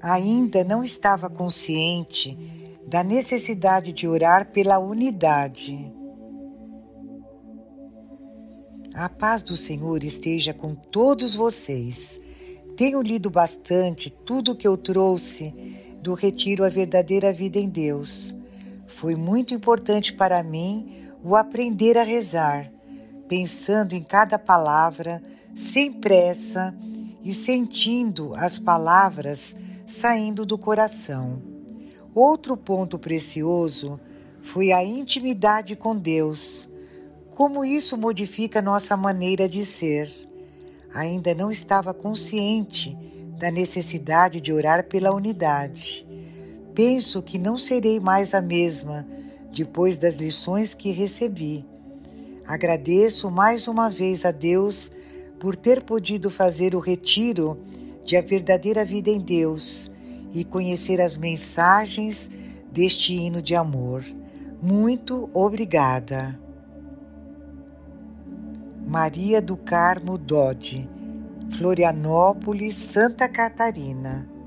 ainda não estava consciente da necessidade de orar pela unidade. A paz do Senhor esteja com todos vocês. Tenho lido bastante tudo que eu trouxe do Retiro A Verdadeira Vida em Deus. Foi muito importante para mim o aprender a rezar, pensando em cada palavra, sem pressa e sentindo as palavras saindo do coração. Outro ponto precioso foi a intimidade com Deus. Como isso modifica nossa maneira de ser. Ainda não estava consciente da necessidade de orar pela unidade. Penso que não serei mais a mesma depois das lições que recebi. Agradeço mais uma vez a Deus por ter podido fazer o retiro de a verdadeira vida em Deus e conhecer as mensagens deste hino de amor. Muito obrigada. Maria do Carmo Dodi, Florianópolis, Santa Catarina